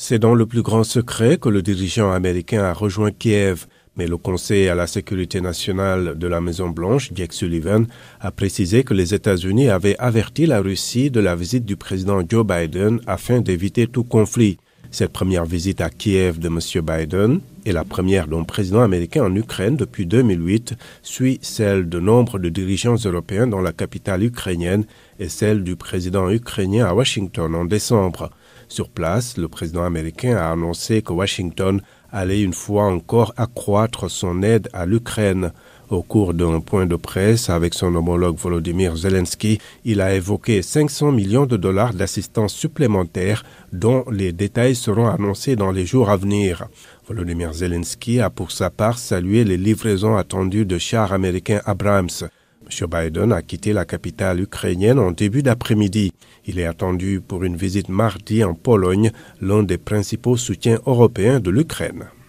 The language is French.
C'est dans le plus grand secret que le dirigeant américain a rejoint Kiev, mais le Conseil à la sécurité nationale de la Maison-Blanche, Jake Sullivan, a précisé que les États-Unis avaient averti la Russie de la visite du président Joe Biden afin d'éviter tout conflit. Cette première visite à Kiev de M. Biden est la première d'un président américain en Ukraine depuis 2008, suit celle de nombre dirigeants européens dans la capitale ukrainienne et celle du président ukrainien à Washington en décembre. Sur place, le président américain a annoncé que Washington allait une fois encore accroître son aide à l'Ukraine. Au cours d'un point de presse avec son homologue Volodymyr Zelensky, il a évoqué 500 millions de dollars d'assistance supplémentaire dont les détails seront annoncés dans les jours à venir. Volodymyr Zelensky a pour sa part salué les livraisons attendues de chars américains Abrams. M. Biden a quitté la capitale ukrainienne en début d'après-midi. Il est attendu pour une visite mardi en Pologne, l'un des principaux soutiens européens de l'Ukraine.